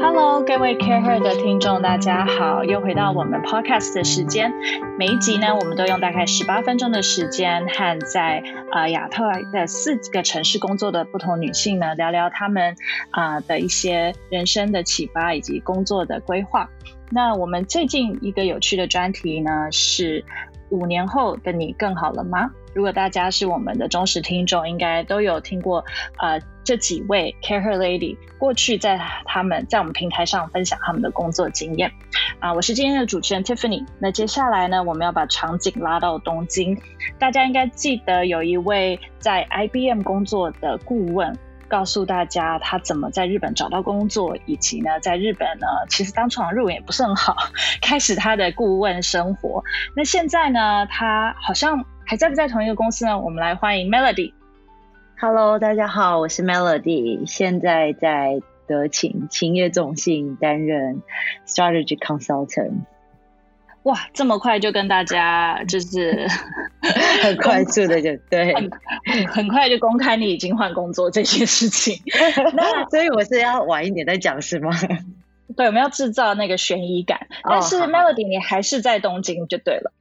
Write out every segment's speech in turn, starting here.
Hello，各位 CAREhER 的听众，大家好，又回到我们 Podcast 的时间。每一集呢，我们都用大概十八分钟的时间，和在呃亚特的四个城市工作的不同女性呢，聊聊她们啊、的一些人生的启发以及工作的规划。那我们最近一个有趣的专题呢，是五年后的你更好了吗？如果大家是我们的忠实听众，应该都有听过，呃，这几位 CAREhER Lady 过去在他们在我们平台上分享他们的工作经验。啊、我是今天的主持人 Tiffany。那接下来呢，我们要把场景拉到东京。大家应该记得有一位在 IBM 工作的顾问，告诉大家他怎么在日本找到工作，以及呢，在日本呢，其实当初日文也不是很好，开始他的顾问生活。那现在呢，他好像。还在不在同一个公司呢？我们来欢迎 Melody。Hello，大家好，我是 Melody，现在在德勤勤业众信担任 Strategy Consultant。哇，这么快就跟大家 就是很快速的就对很，很快就公开你已经换工作这件事情。那所以我是要晚一点再讲是吗？对，我们要制造那个悬疑感。Oh, 但是 Melody，你还是在东京就对了。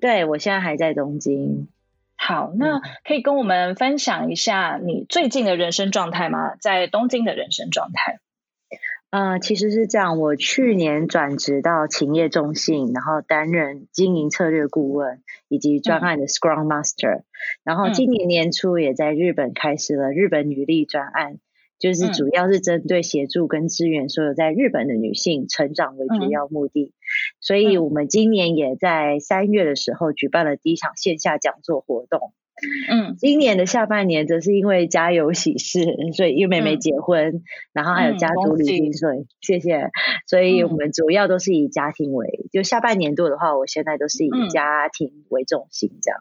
对，我现在还在东京。好，那可以跟我们分享一下你最近的人生状态吗？在东京的人生状态？呃，其实是这样，我去年转职到勤业中信，然后担任经营策略顾问以及专案的 Scrum Master，嗯，然后今年年初也在日本开始了日本女力专案。就是主要是针对协助跟支援所有在日本的女性成长为主要目的，嗯、所以我们今年也在三月的时候举办了第一场线下讲座活动。嗯，今年的下半年则是因为家有喜事，所以因为妹妹结婚，嗯、然后还有家族旅行，所以谢谢。所以我们主要都是以家庭为，就下半年度的话，我现在都是以家庭为重心这样。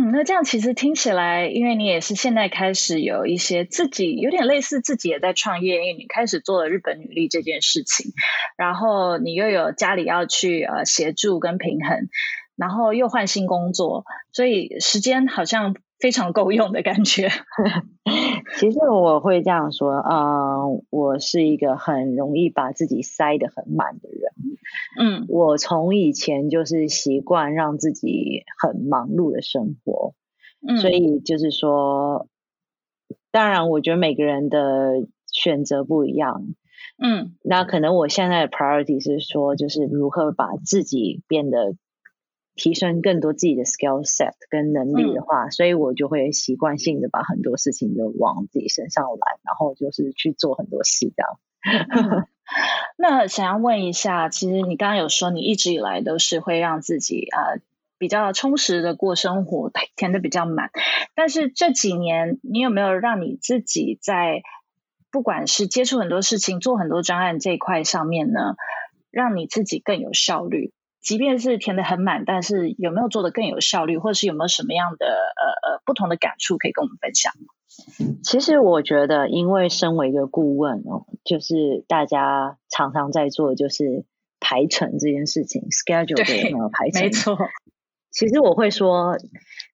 嗯，那这样其实听起来，因为你也是现在开始有一些自己有点类似自己也在创业，因为你开始做了日本女力这件事情，然后你又有家里要去呃协助跟平衡，然后又换新工作，所以时间好像非常够用的感觉。其实我会这样说，嗯、呃，我是一个很容易把自己塞得很满的人。嗯，我从以前就是习惯让自己很忙碌的生活。嗯，所以就是说，当然，我觉得每个人的选择不一样。嗯，那可能我现在的 priority 是说，就是如何把自己变得。提升更多自己的 skill set 跟能力的话，嗯，所以我就会习惯性的把很多事情就往自己身上来，然后就是去做很多事这样。那想要问一下，其实你刚刚有说你一直以来都是会让自己啊，比较充实的过生活，填的比较满。但是这几年，你有没有让你自己在不管是接触很多事情、做很多专案这一块上面呢，让你自己更有效率？即便是填得很满，但是有没有做得更有效率，或者是有没有什么样的呃呃不同的感触可以跟我们分享？其实我觉得，因为身为一个顾问哦，就是大家常常在做就是排程这件事情，schedule 排程？没错。其实我会说，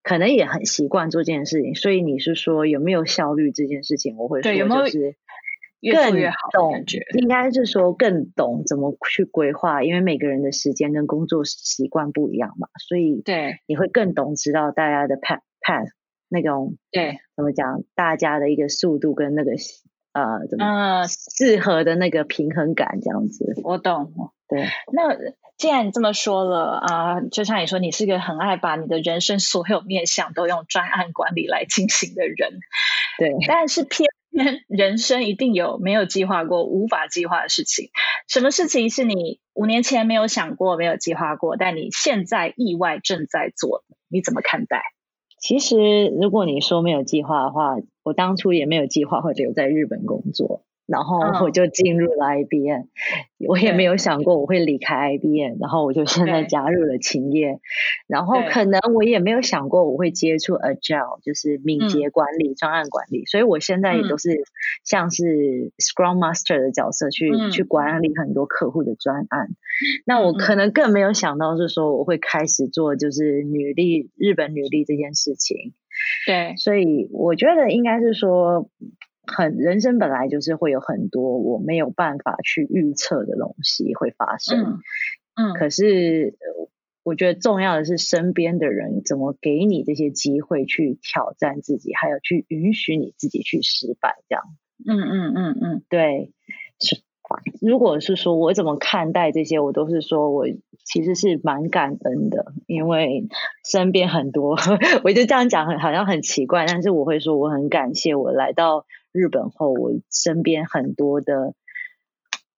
可能也很习惯做这件事情，所以你是说有没有效率这件事情，我会说就是。越做越好，更懂，应该是说更懂怎么去规划，因为每个人的时间跟工作习惯不一样嘛，所以对你会更懂知道大家的 path path 那种对怎么讲，大家的一个速度跟那个呃怎么适合的那个平衡感这样子。我懂，对。那既然你这么说了啊、呃，就像你说，你是个很爱把你的人生所有面向都用专案管理来进行的人，对，但是偏偏。人生一定有没有计划过、无法计划的事情。什么事情是你五年前没有想过、没有计划过，但你现在意外正在做的？你怎么看待？其实，如果你说没有计划的话，我当初也没有计划会留在日本工作。然后我就进入了 IBM，嗯，我也没有想过我会离开 IBM，然后我就现在加入了勤业，然后可能我也没有想过我会接触 Agile，就是敏捷管理、专、嗯、案管理，所以我现在也都是像是 Scrum Master 的角色去、嗯、去管理很多客户的专案。那我可能更没有想到是说我会开始做就是女力日本女力这件事情。对，所以我觉得应该是说。很人生本来就是会有很多我没有办法去预测的东西会发生，嗯，嗯，可是我觉得重要的是身边的人怎么给你这些机会去挑战自己，还有去允许你自己去失败，这样，嗯嗯嗯嗯，对，是。如果是说我怎么看待这些，我都是说我其实是蛮感恩的，因为身边很多，我就这样讲好像很奇怪，但是我会说我很感谢我来到日本后，我身边很多的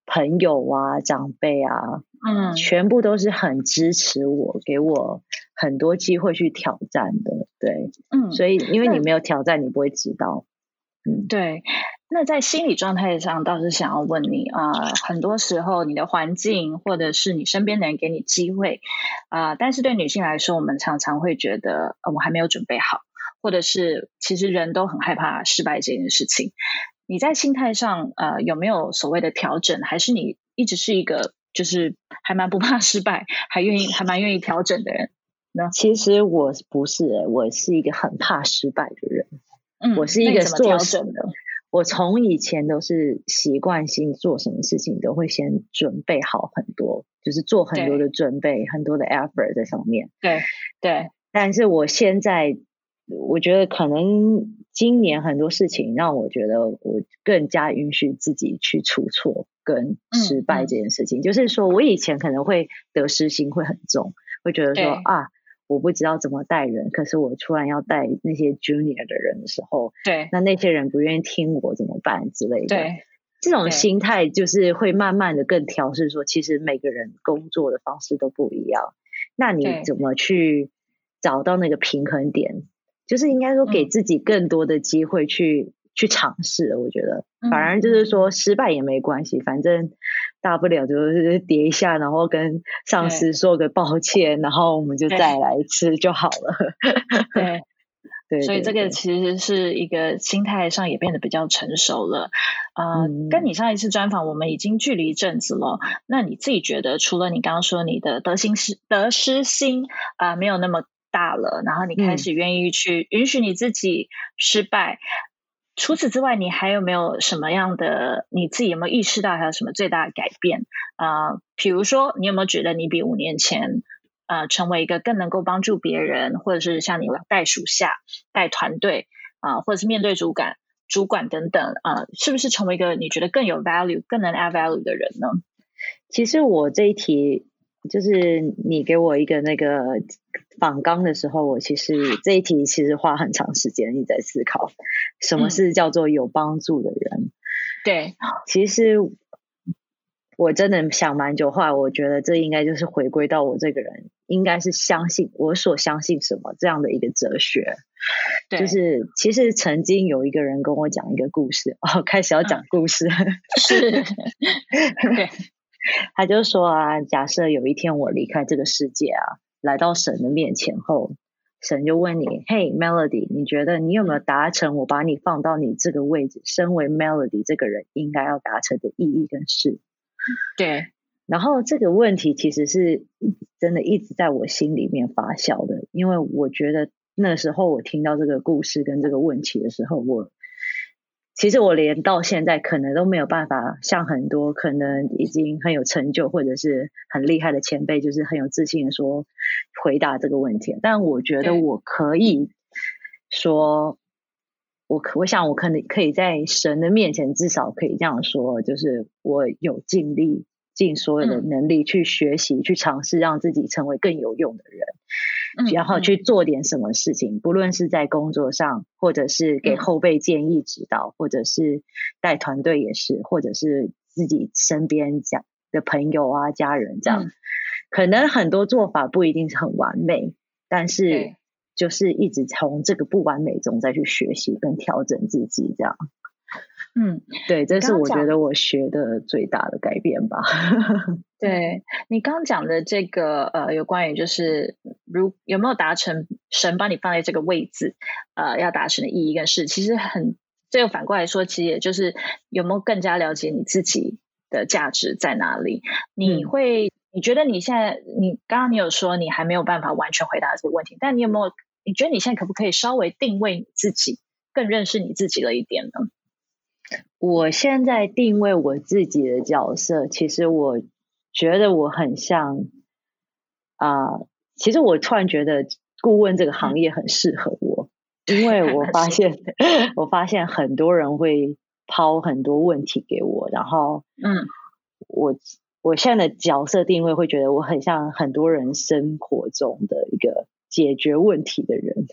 朋友啊、长辈啊，嗯，全部都是很支持我，给我很多机会去挑战的，对，嗯，所以因为你没有挑战，你不会知道，嗯，对。那在心理状态上，倒是想要问你啊、呃，很多时候你的环境或者是你身边的人给你机会啊、呃，但是对女性来说，我们常常会觉得，呃，我还没有准备好，或者是其实人都很害怕失败这件事情。你在心态上，呃，有没有所谓的调整？还是你一直是一个就是还蛮不怕失败，还愿意还蛮愿意调整的人呢？其实我不是，我是一个很怕失败的人。嗯，我是一个做调整的。我从以前都是习惯性做什么事情都会先准备好很多，就是做很多的准备，很多的 effort 在上面。对对。但是我现在，我觉得可能今年很多事情让我觉得我更加允许自己去出错跟失败这件事情。嗯嗯。就是说我以前可能会得失心会很重，会觉得说啊。我不知道怎么带人，可是我突然要带那些 junior 的人的时候，对，那那些人不愿意听我怎么办之类的。对，这种心态就是会慢慢的更调试，说其实每个人工作的方式都不一样，那你怎么去找到那个平衡点？就是应该说给自己更多的机会去。去尝试，我觉得反而就是说失败也没关系，嗯、反正大不了就是 跌一下，然后跟上司说个抱歉，然后我们就再来一次就好了。对，对，对，对，所以这个其实是一个心态上也变得比较成熟了。呃、嗯，跟你上一次专访，我们已经距离一阵子了。那你自己觉得，除了你刚刚说你的得心失得失心啊、呃、没有那么大了，然后你开始愿意去允许你自己失败。嗯除此之外，你还有没有什么样的？你自己有没有意识到还有什么最大的改变？啊、呃，比如说，你有没有觉得你比五年前，呃，成为一个更能够帮助别人，或者是像你带属下、带团队啊、呃，或者是面对主管、主管等等啊、呃，是不是成为一个你觉得更有 value、更能 add value 的人呢？其实我这一题。就是你给我一个那个访纲的时候，我其实这一题其实花很长时间一直在思考，什么是叫做有帮助的人？嗯、对，其实我真的想蛮久，后来我觉得这应该就是回归到我这个人，应该是相信我所相信什么这样的一个哲学。对，就是其实曾经有一个人跟我讲一个故事，哦，开始要讲故事，嗯、是，对。他就说啊，假设有一天我离开这个世界啊，来到神的面前后，神就问你：“嘿，Melody，你觉得你有没有达成我把你放到你这个位置，身为 Melody 这个人应该要达成的意义跟事？” 对。然后这个问题其实是真的一直在我心里面发酵的，因为我觉得那时候我听到这个故事跟这个问题的时候，我。其实我连到现在可能都没有办法像很多可能已经很有成就或者是很厉害的前辈，就是很有自信的说回答这个问题。但我觉得我可以说，我可我想我可能可以在神的面前至少可以这样说，就是我有尽力尽所有的能力去学习、去尝试，让自己成为更有用的人。然后去做点什么事情，不论是在工作上，或者是给后辈建议指导，或者是带团队也是，或者是自己身边讲的朋友啊、家人这样，可能很多做法不一定是很完美，但是就是一直从这个不完美中再去学习跟调整自己这样。嗯，对，这是我觉得我学的最大的改变吧。对，你刚刚讲的这个呃，有关于就是如有没有达成神把你放在这个位置，呃，要达成的意义跟事，其实很这个反过来说，其实也就是有没有更加了解你自己的价值在哪里？你会、嗯、你觉得你现在你刚刚你有说你还没有办法完全回答这个问题，但你有没有你觉得你现在可不可以稍微定位你自己，更认识你自己了一点呢？我现在定位我自己的角色，其实我觉得我很像啊、呃，其实我突然觉得顾问这个行业很适合我，嗯、因为我发 现 我发现很多人会抛很多问题给我，然后嗯，我我现在的角色定位会觉得我很像很多人生活中的一个解决问题的人。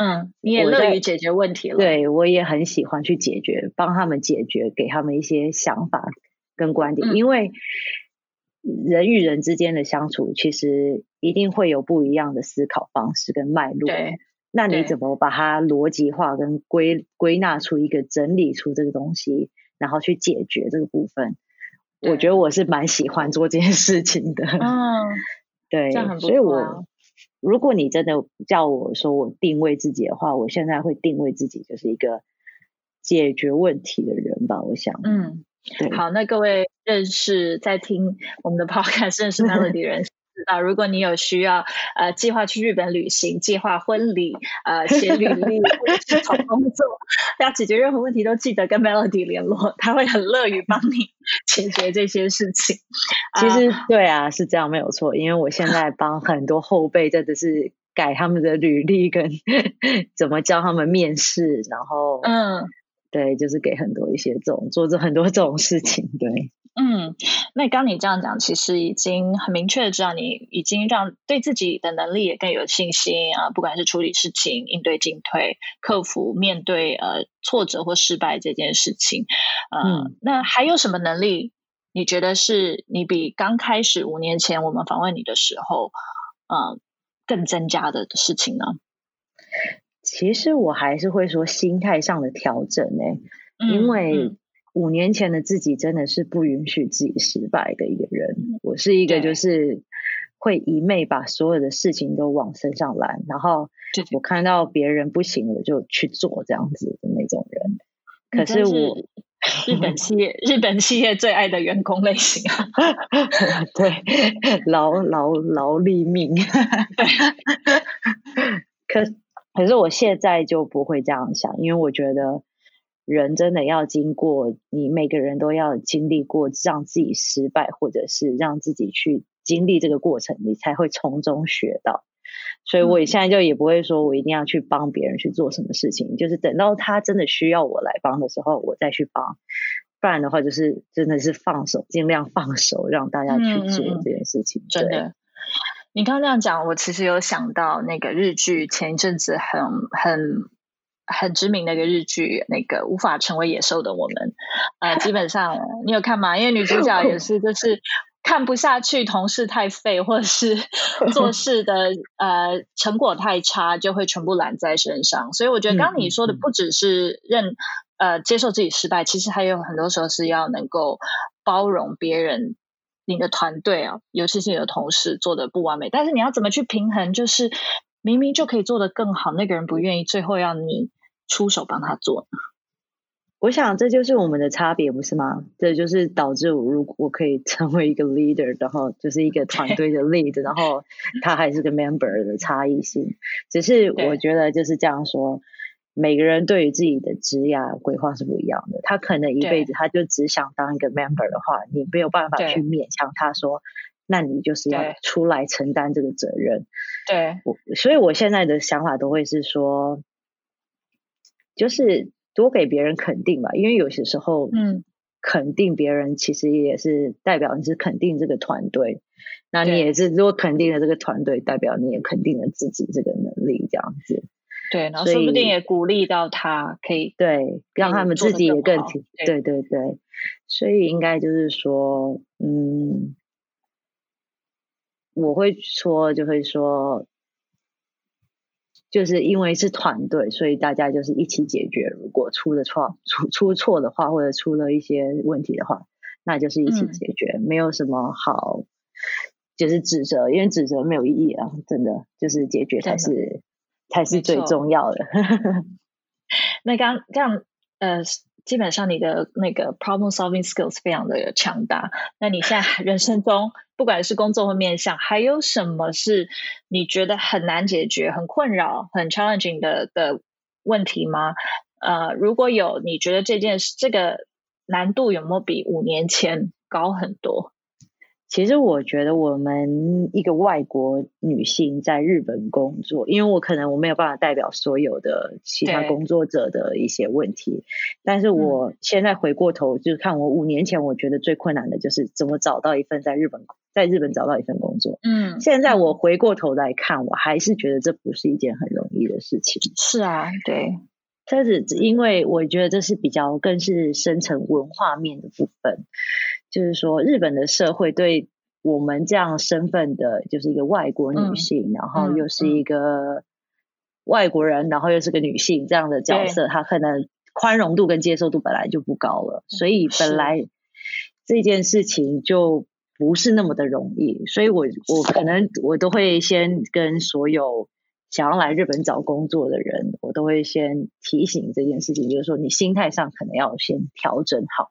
嗯，你也乐于解决问题了。对，我也很喜欢去解决，帮他们解决，给他们一些想法跟观点。嗯、因为人与人之间的相处，其实一定会有不一样的思考方式跟脉络。对，那你怎么把它逻辑化跟归归纳出一个整理出这个东西，然后去解决这个部分？我觉得我是蛮喜欢做这件事情的。嗯，对。所以我。如果你真的叫我说我定位自己的话，我现在会定位自己就是一个解决问题的人吧。我想，嗯，对好，那各位认识在听我们的 podcast 认识 Melody 的人。啊，如果你有需要，呃，计划去日本旅行、计划婚礼、呃，写履历或者是找工作，要解决任何问题，都记得跟 Melody 联络，他会很乐于帮你解决这些事情。其实，呃、对啊，是这样没有错，因为我现在帮很多后辈，真的是改他们的履历跟 怎么教他们面试，然后，嗯，对，就是给很多一些这种做着很多这种事情，对。嗯，那刚你这样讲，其实已经很明确的知道你已经让对自己的能力也更有信心啊，不管是处理事情、应对进退、克服面对呃挫折或失败这件事情，呃、嗯，那还有什么能力？你觉得是你比刚开始五年前我们访问你的时候，呃，更增加的事情呢？其实我还是会说心态上的调整呢、欸，嗯、因为。嗯五年前的自己真的是不允许自己失败的一个人。我是一个就是会一昧把所有的事情都往身上揽，然后我看到别人不行，我就去做这样子的那种人。可是我日本企业日本企业最爱的员工类型啊，对，劳劳劳力命。可可是我现在就不会这样想，因为我觉得。人真的要经过，你每个人都要经历过让自己失败，或者是让自己去经历这个过程，你才会从中学到。所以我现在就也不会说我一定要去帮别人去做什么事情，就是等到他真的需要我来帮的时候，我再去帮。不然的话，就是真的是放手，尽量放手，让大家去做这件事情。嗯、真的，你刚刚这样讲，我其实有想到那个日剧，前一阵子很很。很知名的一个日剧，那个无法成为野兽的我们，呃，基本上你有看吗？因为女主角也是，就是看不下去同事太废，或者是 做事的呃成果太差，就会全部揽在身上。所以我觉得，刚刚你说的不只是认呃接受自己失败，其实还有很多时候是要能够包容别人，你的团队啊，尤其是你的同事做的不完美，但是你要怎么去平衡？就是明明就可以做得更好，那个人不愿意，最后要你。出手帮他做，我想这就是我们的差别，不是吗？这就是导致我如果我可以成为一个 leader，然后就是一个团 队的 lead，然后他还是个 member 的差异性。只是我觉得就是这样说，每个人对于自己的职业规划是不一样的。他可能一辈子他就只想当一个 member 的话，你没有办法去勉强他说，那你就是要出来承担这个责任。对，我所以我现在的想法都会是说。就是多给别人肯定吧，因为有些时候，嗯，肯定别人其实也是代表你是肯定这个团队，那你也是如果肯定了这个团队，代表你也肯定了自己这个能力，这样子。对，然后说不定也鼓励到他可以，对，让他们自己也更挺，对对对，所以应该就是说，嗯，我会说就会说。就是因为是团队，所以大家就是一起解决。如果出了错、出出错的话，或者出了一些问题的话，那就是一起解决，嗯、没有什么好就是指责，因为指责没有意义啊！真的，就是解决才是才是最重要的。那刚刚呃。基本上你的那个 problem solving skills 非常的强大。那你现在人生中，不管是工作或面向，还有什么是你觉得很难解决、很困扰、很 challenging 的的问题吗？呃，如果有，你觉得这件事、这个难度有没有比五年前高很多？其实我觉得我们一个外国女性在日本工作，因为我可能我没有办法代表所有的其他工作者的一些问题，但是我现在回过头就是看我五年前，我觉得最困难的就是怎么找到一份在日本在日本找到一份工作。嗯，现在我回过头来看，我还是觉得这不是一件很容易的事情。是啊，对，但是因为我觉得这是比较更是深层文化面的部分。就是说，日本的社会对我们这样身份的，就是一个外国女性，嗯、然后又是一个外国人，嗯、然后又是个女性这样的角色，她可能宽容度跟接受度本来就不高了，所以本来这件事情就不是那么的容易。所以我我可能我都会先跟所有想要来日本找工作的人，我都会先提醒这件事情，就是说你心态上可能要先调整好。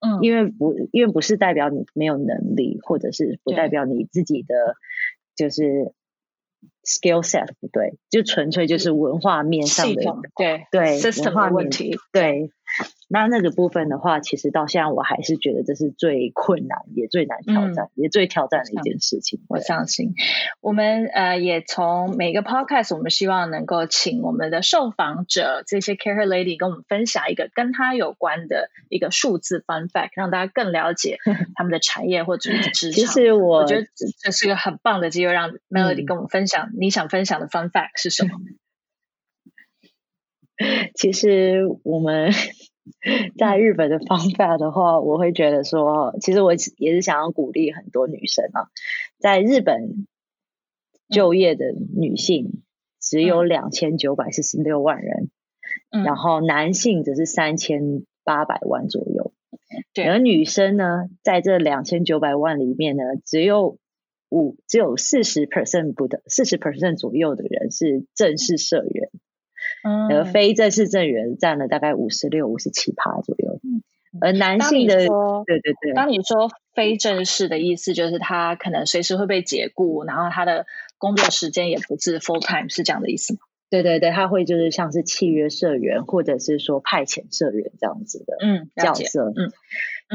嗯，因为不，因为不是代表你没有能力，或者是不代表你自己的就是 skill set 不对，就纯粹就是文化面上的对对 system 的问题，对。那那个部分的话，其实到现在我还是觉得这是最困难，也最难挑战，嗯、也最挑战的一件事情。我相信，我们呃也从每个 podcast，我们希望能够请我们的受访者这些 CAREhER lady 跟我们分享一个跟他有关的一个数字 fun fact，让大家更了解 他们的产业或者是职场。其实我，我觉得这是一个很棒的机会，让 Melody 跟我们分享你想分享的 fun fact 是什么？其实我们。在日本的方法的话，我会觉得说，其实我也是想要鼓励很多女生啊，在日本就业的女性只有两千九百四十六万人，嗯，然后男性则是三千八百万左右，对，而女生呢，在这两千九百万里面呢，只有五只有四十 percent 不的四十 percent 左右的人是正式社员。嗯，而非正式正员占了大概五十六、五十七趴左右。嗯，而男性的，对对对。当你说非正式的意思，就是他可能随时会被解雇，然后他的工作时间也不是 full time，是这样的意思吗？对对对，他会就是像是契约社员，或者是说派遣社员这样子的嗯角色。嗯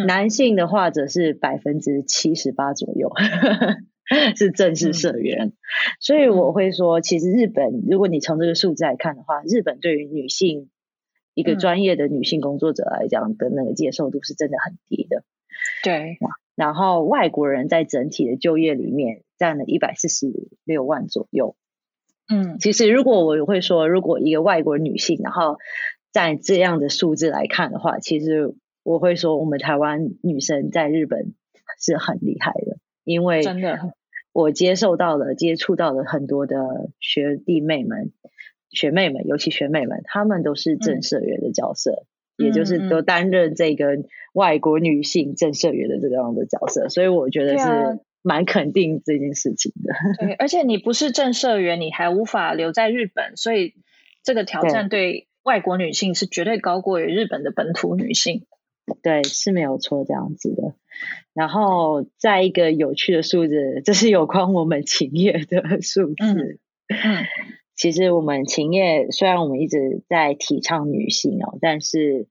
男性的话则是百分之七十八左右。是正式社员，嗯、所以我会说，其实日本，如果你从这个数字来看的话，日本对于女性一个专业的女性工作者来讲的那个接受度是真的很低的。对，然后外国人在整体的就业里面占了一百四十六万左右。嗯，其实如果我会说，如果一个外国女性，然后在这样的数字来看的话，其实我会说，我们台湾女生在日本是很厉害的。因为真的，我接受到了、接触到了很多的学弟妹们、学妹们，尤其学妹们，她们都是正社员的角色，嗯、也就是都担任这个外国女性正社员的这个样的角色，所以我觉得是蛮肯定这件事情的。对，而且你不是正社员，你还无法留在日本，所以这个挑战对外国女性是绝对高过于日本的本土女性。对，是没有错，这样子的。然后再一个有趣的数字，这是有关我们勤业的数字。嗯，嗯，其实我们勤业虽然我们一直在提倡女性哦，但是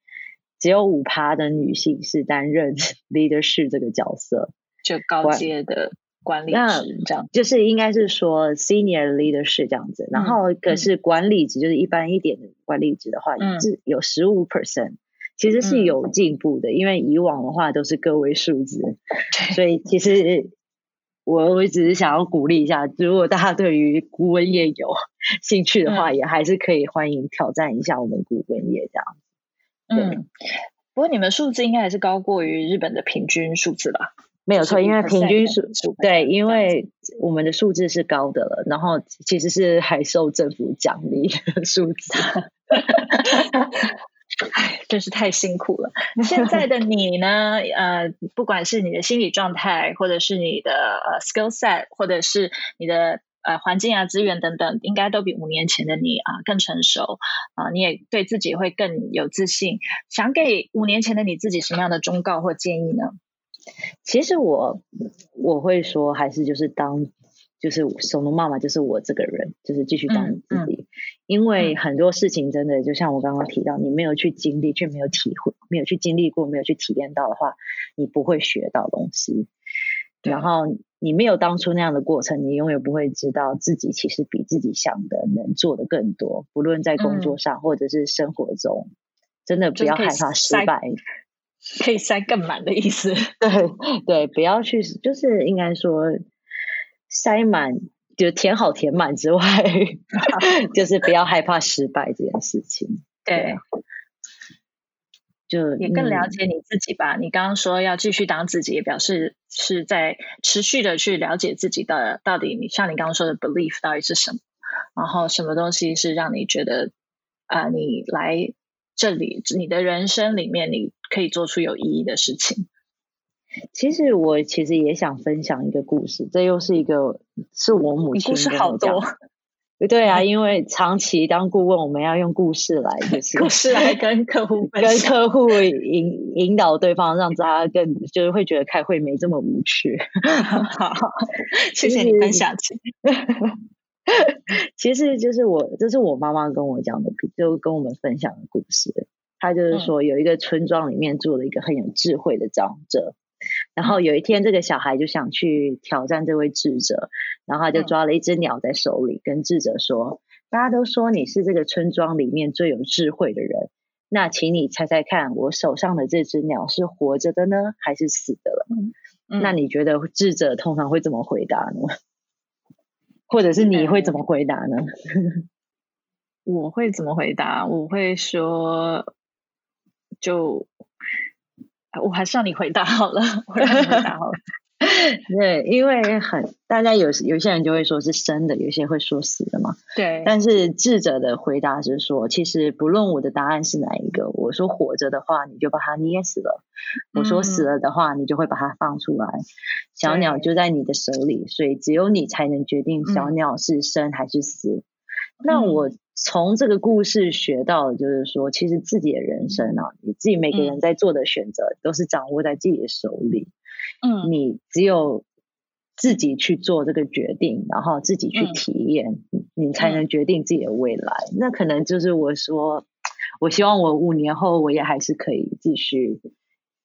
只有五趴的女性是担任 leadership 这个角色，就高阶的管理职这样。就是应该是说 senior leadership 这样子。然后可是管理职，就是一般一点的管理职的话，是有十五 percent。其实是有进步的，嗯、因为以往的话都是个位数字，所以其实我我只是想要鼓励一下，如果大家对于古文业有兴趣的话，嗯、也还是可以欢迎挑战一下我们古文业这样。嗯，不过你们数字应该还是高过于日本的平均数字吧？没有错，因为平均数对，因为我们的数字是高的了，然后其实是还受政府奖励的数字。唉，真是太辛苦了。现在的你呢？呃，不管是你的心理状态，或者是你的呃 skill set，或者是你的呃环境啊、资源等等，应该都比五年前的你啊、呃、更成熟啊、呃。你也对自己会更有自信。想给五年前的你自己什么样的忠告或建议呢？其实我我会说，还是就是当就是手农妈妈，就是我这个人，就是继续当你自己。嗯嗯、因为很多事情真的就像我刚刚提到，你没有去经历，却没有体会，没有去经历过，没有去体验到的话，你不会学到东西。然后你没有当初那样的过程，你永远不会知道自己其实比自己想的能做的更多。不论在工作上，或者是生活中，嗯、真的不要害怕失败，可以塞更满的意思。对对，不要去，就是应该说。塞满就填好填满之外，就是不要害怕失败这件事情。对，就也更了解你自己吧。嗯、你刚刚说要继续当自己，也表示是在持续的去了解自己的到底。你像你刚刚说的 belief 到底是什么？然后什么东西是让你觉得啊、呃，你来这里，你的人生里面你可以做出有意义的事情。其实我其实也想分享一个故事，这又是一个是我母亲。故事好多，对啊，因为长期当顾问，我们要用故事来就 是故事来跟客户跟客户引 引导对方，让大家更就是会觉得开会没这么无趣。好，谢谢你分享。其实就是我，这是我妈妈跟我讲的，就跟我们分享的故事。她就是说，有一个村庄里面住了一个很有智慧的长者。然后有一天，这个小孩就想去挑战这位智者，然后他就抓了一只鸟在手里，跟智者说：“大家都说你是这个村庄里面最有智慧的人，那请你猜猜看，我手上的这只鸟是活着的呢，还是死的了？嗯、那你觉得智者通常会怎么回答呢？或者是你会怎么回答呢？我会怎么回答？我会说，就。”我还是让你回答好了，我让你回答好了。对，因为很大家有有些人就会说是生的，有些会说死的嘛。对。但是智者的回答是说，其实不论我的答案是哪一个，我说活着的话，你就把它捏死了；嗯、我说死了的话，你就会把它放出来。小鸟就在你的手里，所以只有你才能决定小鸟是生还是死。嗯、那我。从这个故事学到的就是说，其实自己的人生啊，你自己每个人在做的选择都是掌握在自己的手里。嗯，你只有自己去做这个决定，然后自己去体验，嗯、你才能决定自己的未来。嗯、那可能就是我说，我希望我五年后我也还是可以继续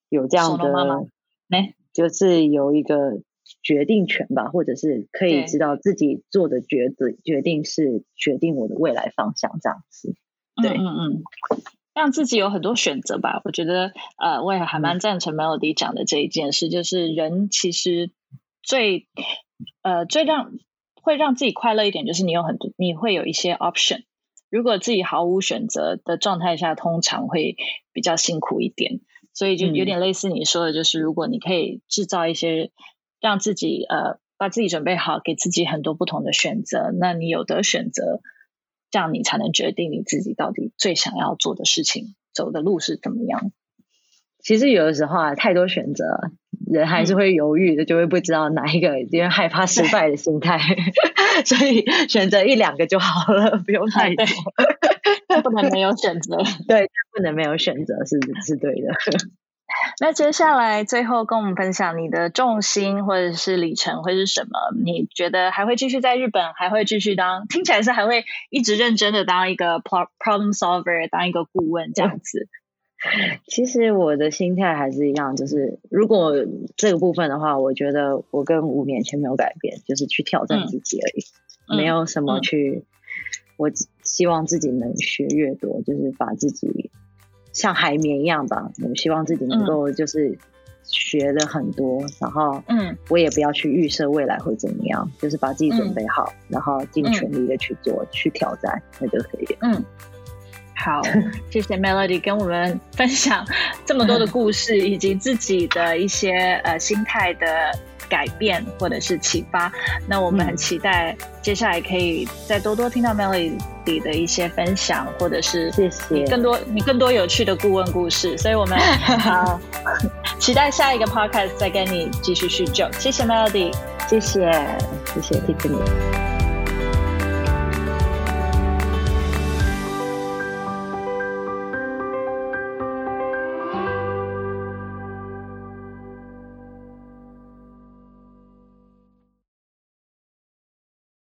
有这样的，妈妈欸、就是有一个。决定权吧，或者是可以知道自己做的决定，决定是决定我的未来方向这样子。对，嗯嗯，让自己有很多选择吧。我觉得，呃，我也还蛮赞成 Melody 讲的这一件事，嗯、就是人其实最，呃，最让会让自己快乐一点，就是你有很多，你会有一些 option。如果自己毫无选择的状态下，通常会比较辛苦一点。所以就有点类似你说的，就是如果你可以制造一些。让自己呃把自己准备好，给自己很多不同的选择。那你有得选择，这样你才能决定你自己到底最想要做的事情，走的路是怎么样。其实有的时候啊，太多选择，人还是会犹豫的，嗯、就会不知道哪一个，因为害怕失败的心态，所以选择一两个就好了，不用太多。不能没有选择，对，不能没有选择是是对的。那接下来最后跟我们分享你的重心或者是里程会是什么？你觉得还会继续在日本，还会继续当？听起来是还会一直认真的当一个 problem solver，当一个顾问这样子。其实我的心态还是一样，就是如果这个部分的话，我觉得我跟五年前没有改变，就是去挑战自己而已，嗯、没有什么去。嗯、我希望自己能学越多，就是把自己。像海绵一样吧，我希望自己能够就是学了很多，嗯、然后嗯，我也不要去预设未来会怎么样，嗯、就是把自己准备好，嗯、然后尽全力的去做，嗯、去挑战，那就可以了。嗯，好，谢谢 Melody 跟我们分享这么多的故事，以及自己的一些呃心态的。改变或者是启发，那我们很期待接下来可以再多多听到 Melody 的一些分享，或者是谢谢更多你更多有趣的顾问故事，所以我们 好期待下一个 Podcast 再跟你继续叙旧。谢谢 Melody，谢谢谢谢 Tiffany。